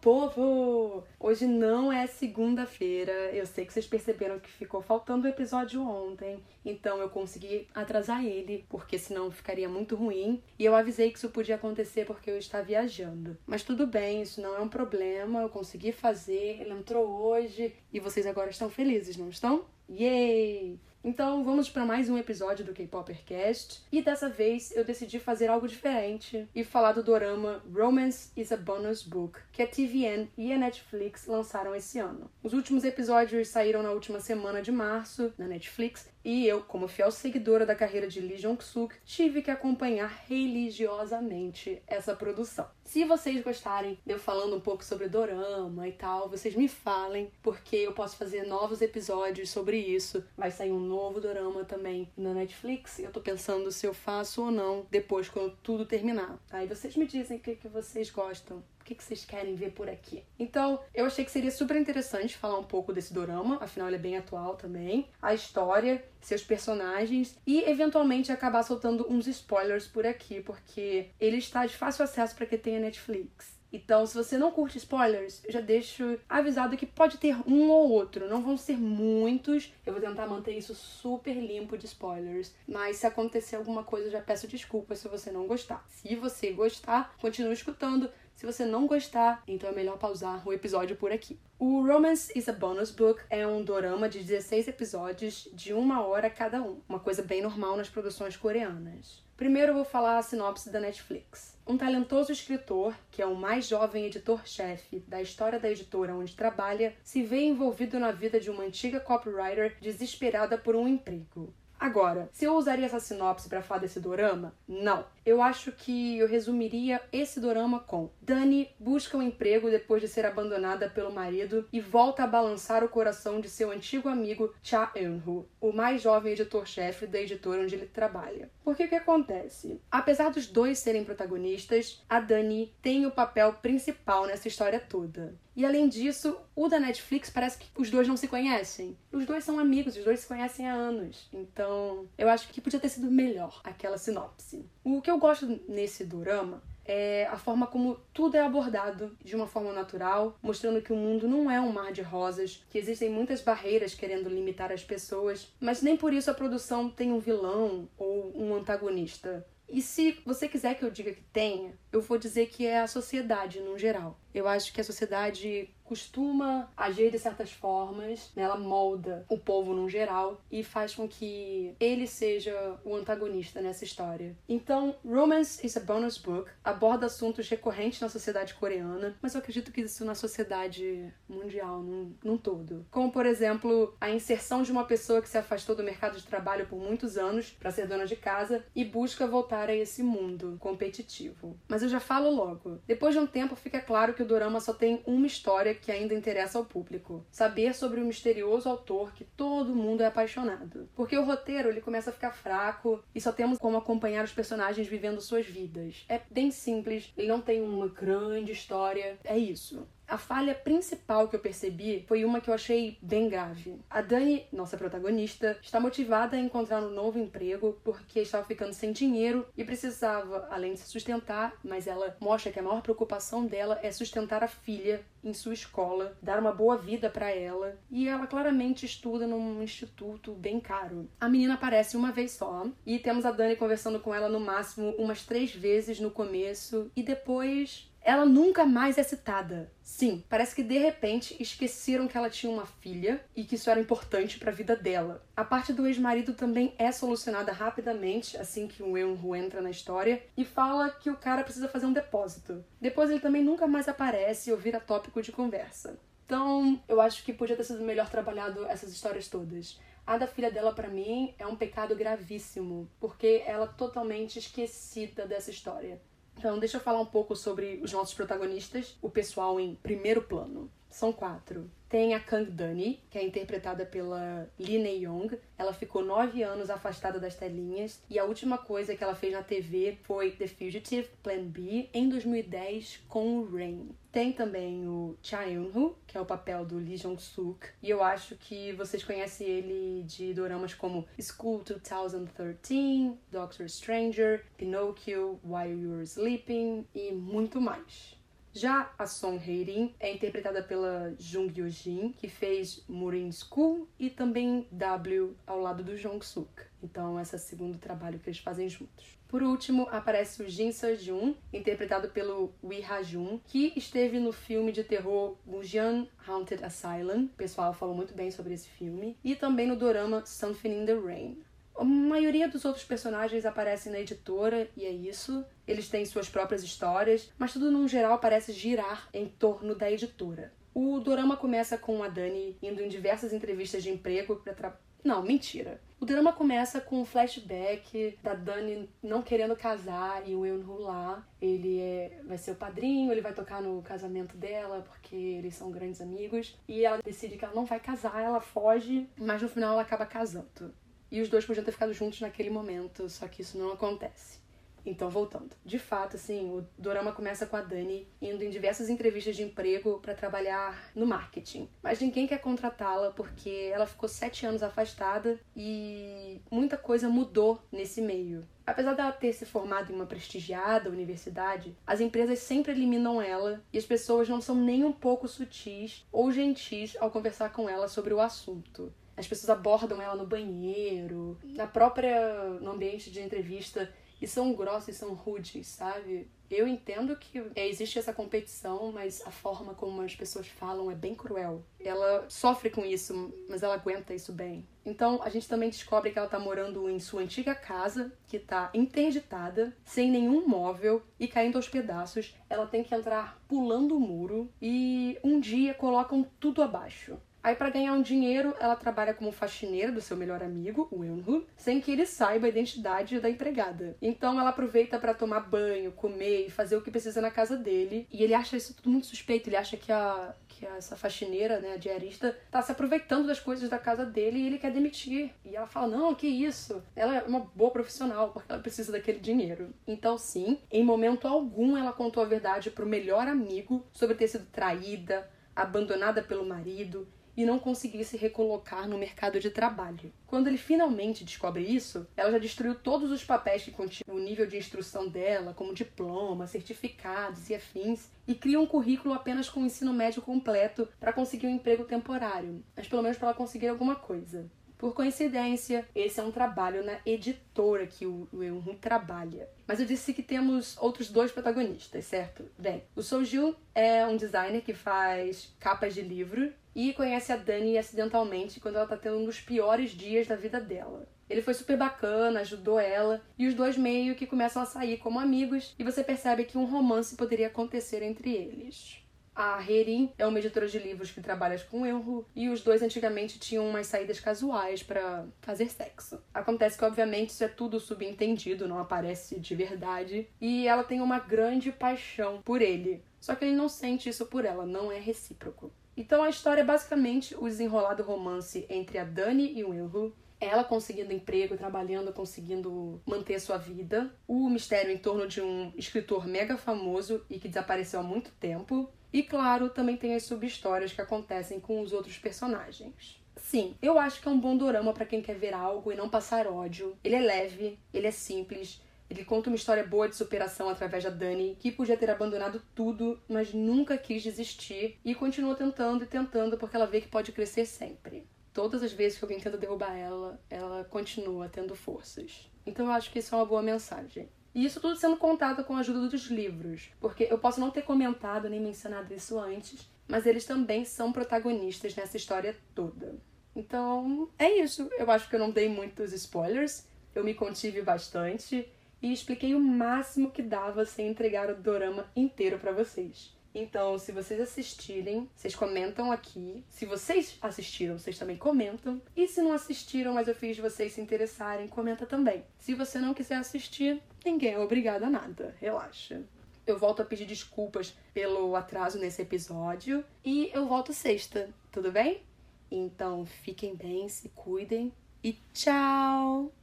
povo! Hoje não é segunda-feira. Eu sei que vocês perceberam que ficou faltando o episódio ontem, então eu consegui atrasar ele, porque senão ficaria muito ruim. E eu avisei que isso podia acontecer porque eu estava viajando. Mas tudo bem, isso não é um problema. Eu consegui fazer, ele entrou hoje e vocês agora estão felizes, não estão? Yay! Então vamos para mais um episódio do K-Poppercast e dessa vez eu decidi fazer algo diferente e falar do dorama Romance is a Bonus Book que a TVN e a Netflix lançaram esse ano. Os últimos episódios saíram na última semana de março na Netflix e eu, como fiel seguidora da carreira de Lee Jong-suk, tive que acompanhar religiosamente essa produção. Se vocês gostarem de eu falando um pouco sobre dorama e tal, vocês me falem, porque eu posso fazer novos episódios sobre isso. Vai sair um novo dorama também na Netflix. Eu tô pensando se eu faço ou não depois, quando tudo terminar. Aí vocês me dizem o que, que vocês gostam que, que vocês querem ver por aqui? Então, eu achei que seria super interessante falar um pouco desse dorama, afinal ele é bem atual também, a história, seus personagens e eventualmente acabar soltando uns spoilers por aqui, porque ele está de fácil acesso para quem tem a Netflix. Então, se você não curte spoilers, eu já deixo avisado que pode ter um ou outro, não vão ser muitos. Eu vou tentar manter isso super limpo de spoilers, mas se acontecer alguma coisa, já peço desculpas se você não gostar. Se você gostar, continue escutando. Se você não gostar, então é melhor pausar o episódio por aqui. O Romance is a Bonus Book é um dorama de 16 episódios de uma hora cada um, uma coisa bem normal nas produções coreanas. Primeiro eu vou falar a sinopse da Netflix. Um talentoso escritor, que é o mais jovem editor-chefe da história da editora onde trabalha, se vê envolvido na vida de uma antiga copywriter desesperada por um emprego. Agora, se eu usaria essa sinopse para falar desse dorama, não. Eu acho que eu resumiria esse dorama com: Dani busca um emprego depois de ser abandonada pelo marido e volta a balançar o coração de seu antigo amigo Cha Eun-woo, o mais jovem editor-chefe da editora onde ele trabalha. Porque o que acontece? Apesar dos dois serem protagonistas, a Dani tem o papel principal nessa história toda. E além disso, o da Netflix parece que os dois não se conhecem. Os dois são amigos, os dois se conhecem há anos. Então, eu acho que podia ter sido melhor aquela sinopse. O que eu gosto nesse drama é a forma como tudo é abordado de uma forma natural, mostrando que o mundo não é um mar de rosas, que existem muitas barreiras querendo limitar as pessoas, mas nem por isso a produção tem um vilão ou um antagonista. E se você quiser que eu diga que tenha, eu vou dizer que é a sociedade no geral. Eu acho que a sociedade costuma agir de certas formas, né? ela molda o povo no geral e faz com que ele seja o antagonista nessa história. Então, Romance is a Bonus Book aborda assuntos recorrentes na sociedade coreana, mas eu acredito que isso na sociedade mundial, num, num todo. Como, por exemplo, a inserção de uma pessoa que se afastou do mercado de trabalho por muitos anos para ser dona de casa e busca voltar a esse mundo competitivo. Mas eu já falo logo. Depois de um tempo fica claro que que o dorama só tem uma história que ainda interessa ao público: saber sobre o misterioso autor que todo mundo é apaixonado. Porque o roteiro ele começa a ficar fraco e só temos como acompanhar os personagens vivendo suas vidas. É bem simples, ele não tem uma grande história. É isso. A falha principal que eu percebi foi uma que eu achei bem grave. A Dani, nossa protagonista, está motivada a encontrar um novo emprego porque estava ficando sem dinheiro e precisava, além de se sustentar, mas ela mostra que a maior preocupação dela é sustentar a filha em sua escola, dar uma boa vida para ela, e ela claramente estuda num instituto bem caro. A menina aparece uma vez só e temos a Dani conversando com ela no máximo umas três vezes no começo e depois ela nunca mais é citada. Sim, parece que de repente esqueceram que ela tinha uma filha e que isso era importante para a vida dela. A parte do ex-marido também é solucionada rapidamente assim que o Eun-woo entra na história e fala que o cara precisa fazer um depósito. Depois ele também nunca mais aparece ou vira tópico de conversa. Então, eu acho que podia ter sido melhor trabalhado essas histórias todas. A da filha dela, para mim, é um pecado gravíssimo, porque ela é totalmente esquecida dessa história. Então, deixa eu falar um pouco sobre os nossos protagonistas, o pessoal em primeiro plano. São quatro. Tem a Kang Dani, que é interpretada pela Lee Ne-young. Ela ficou nove anos afastada das telinhas e a última coisa que ela fez na TV foi The Fugitive, Plan B, em 2010 com o Rain. Tem também o Cha Eun-woo, que é o papel do Lee Jong-suk, e eu acho que vocês conhecem ele de doramas como School 2013, Doctor Stranger, Pinocchio, While You're Sleeping e muito mais. Já a Song Hye-rin é interpretada pela Jung Yoo-jin, que fez Murin School e também W ao lado do Jong Suk. Então, esse é o segundo trabalho que eles fazem juntos. Por último, aparece o Jin Seo-jun, interpretado pelo Lee Ha-jun, que esteve no filme de terror Mujian Haunted Asylum. O pessoal falou muito bem sobre esse filme. E também no dorama Something in the Rain. A maioria dos outros personagens aparecem na editora, e é isso. Eles têm suas próprias histórias, mas tudo num geral parece girar em torno da editora. O dorama começa com a Dani indo em diversas entrevistas de emprego para tra... Não, mentira. O drama começa com um flashback da Dani não querendo casar e o Eunhu lá. Ele é, vai ser o padrinho, ele vai tocar no casamento dela porque eles são grandes amigos. E ela decide que ela não vai casar, ela foge, mas no final ela acaba casando. E os dois podiam ter ficado juntos naquele momento, só que isso não acontece. Então, voltando. De fato, assim, o dorama começa com a Dani indo em diversas entrevistas de emprego para trabalhar no marketing. Mas ninguém quer contratá-la porque ela ficou sete anos afastada e muita coisa mudou nesse meio. Apesar dela ter se formado em uma prestigiada universidade, as empresas sempre eliminam ela e as pessoas não são nem um pouco sutis ou gentis ao conversar com ela sobre o assunto. As pessoas abordam ela no banheiro, na própria no ambiente de entrevista e são grossos, são rudes, sabe? Eu entendo que existe essa competição, mas a forma como as pessoas falam é bem cruel. Ela sofre com isso, mas ela aguenta isso bem. Então a gente também descobre que ela tá morando em sua antiga casa, que tá interditada, sem nenhum móvel e caindo aos pedaços. Ela tem que entrar pulando o muro e um dia colocam tudo abaixo. Aí, para ganhar um dinheiro, ela trabalha como faxineira do seu melhor amigo, o Eunhu, sem que ele saiba a identidade da empregada. Então, ela aproveita para tomar banho, comer e fazer o que precisa na casa dele. E ele acha isso tudo muito suspeito. Ele acha que a que essa faxineira, né, a diarista, tá se aproveitando das coisas da casa dele e ele quer demitir. E ela fala: Não, que isso? Ela é uma boa profissional porque ela precisa daquele dinheiro. Então, sim, em momento algum ela contou a verdade pro melhor amigo sobre ter sido traída, abandonada pelo marido e não conseguir se recolocar no mercado de trabalho. Quando ele finalmente descobre isso, ela já destruiu todos os papéis que continham o nível de instrução dela, como diploma, certificados e afins, e cria um currículo apenas com o ensino médio completo para conseguir um emprego temporário, mas pelo menos para ela conseguir alguma coisa. Por coincidência, esse é um trabalho na editora que o Eunhun trabalha. Mas eu disse que temos outros dois protagonistas, certo? Bem, o Soju é um designer que faz capas de livro e conhece a Dani acidentalmente quando ela tá tendo um dos piores dias da vida dela. Ele foi super bacana, ajudou ela, e os dois meio que começam a sair como amigos, e você percebe que um romance poderia acontecer entre eles. A Herin é uma editora de livros que trabalha com erro e os dois antigamente tinham umas saídas casuais para fazer sexo. Acontece que, obviamente, isso é tudo subentendido, não aparece de verdade, e ela tem uma grande paixão por ele. Só que ele não sente isso por ela, não é recíproco. Então a história é basicamente o desenrolado romance entre a Dani e o Enru, ela conseguindo emprego, trabalhando, conseguindo manter sua vida, o mistério em torno de um escritor mega famoso e que desapareceu há muito tempo, e claro, também tem as sub-histórias que acontecem com os outros personagens. Sim, eu acho que é um bom dorama para quem quer ver algo e não passar ódio. Ele é leve, ele é simples, ele conta uma história boa de superação através da Dani, que podia ter abandonado tudo, mas nunca quis desistir e continua tentando e tentando porque ela vê que pode crescer sempre. Todas as vezes que alguém tenta derrubar ela, ela continua tendo forças. Então eu acho que isso é uma boa mensagem. E isso tudo sendo contado com a ajuda dos livros, porque eu posso não ter comentado nem mencionado isso antes, mas eles também são protagonistas nessa história toda. Então, é isso. Eu acho que eu não dei muitos spoilers, eu me contive bastante e expliquei o máximo que dava sem entregar o dorama inteiro para vocês. Então, se vocês assistirem, vocês comentam aqui. Se vocês assistiram, vocês também comentam. E se não assistiram, mas eu fiz vocês se interessarem, comenta também. Se você não quiser assistir, ninguém é obrigado a nada. Relaxa. Eu volto a pedir desculpas pelo atraso nesse episódio e eu volto sexta, tudo bem? Então fiquem bem, se cuidem e tchau!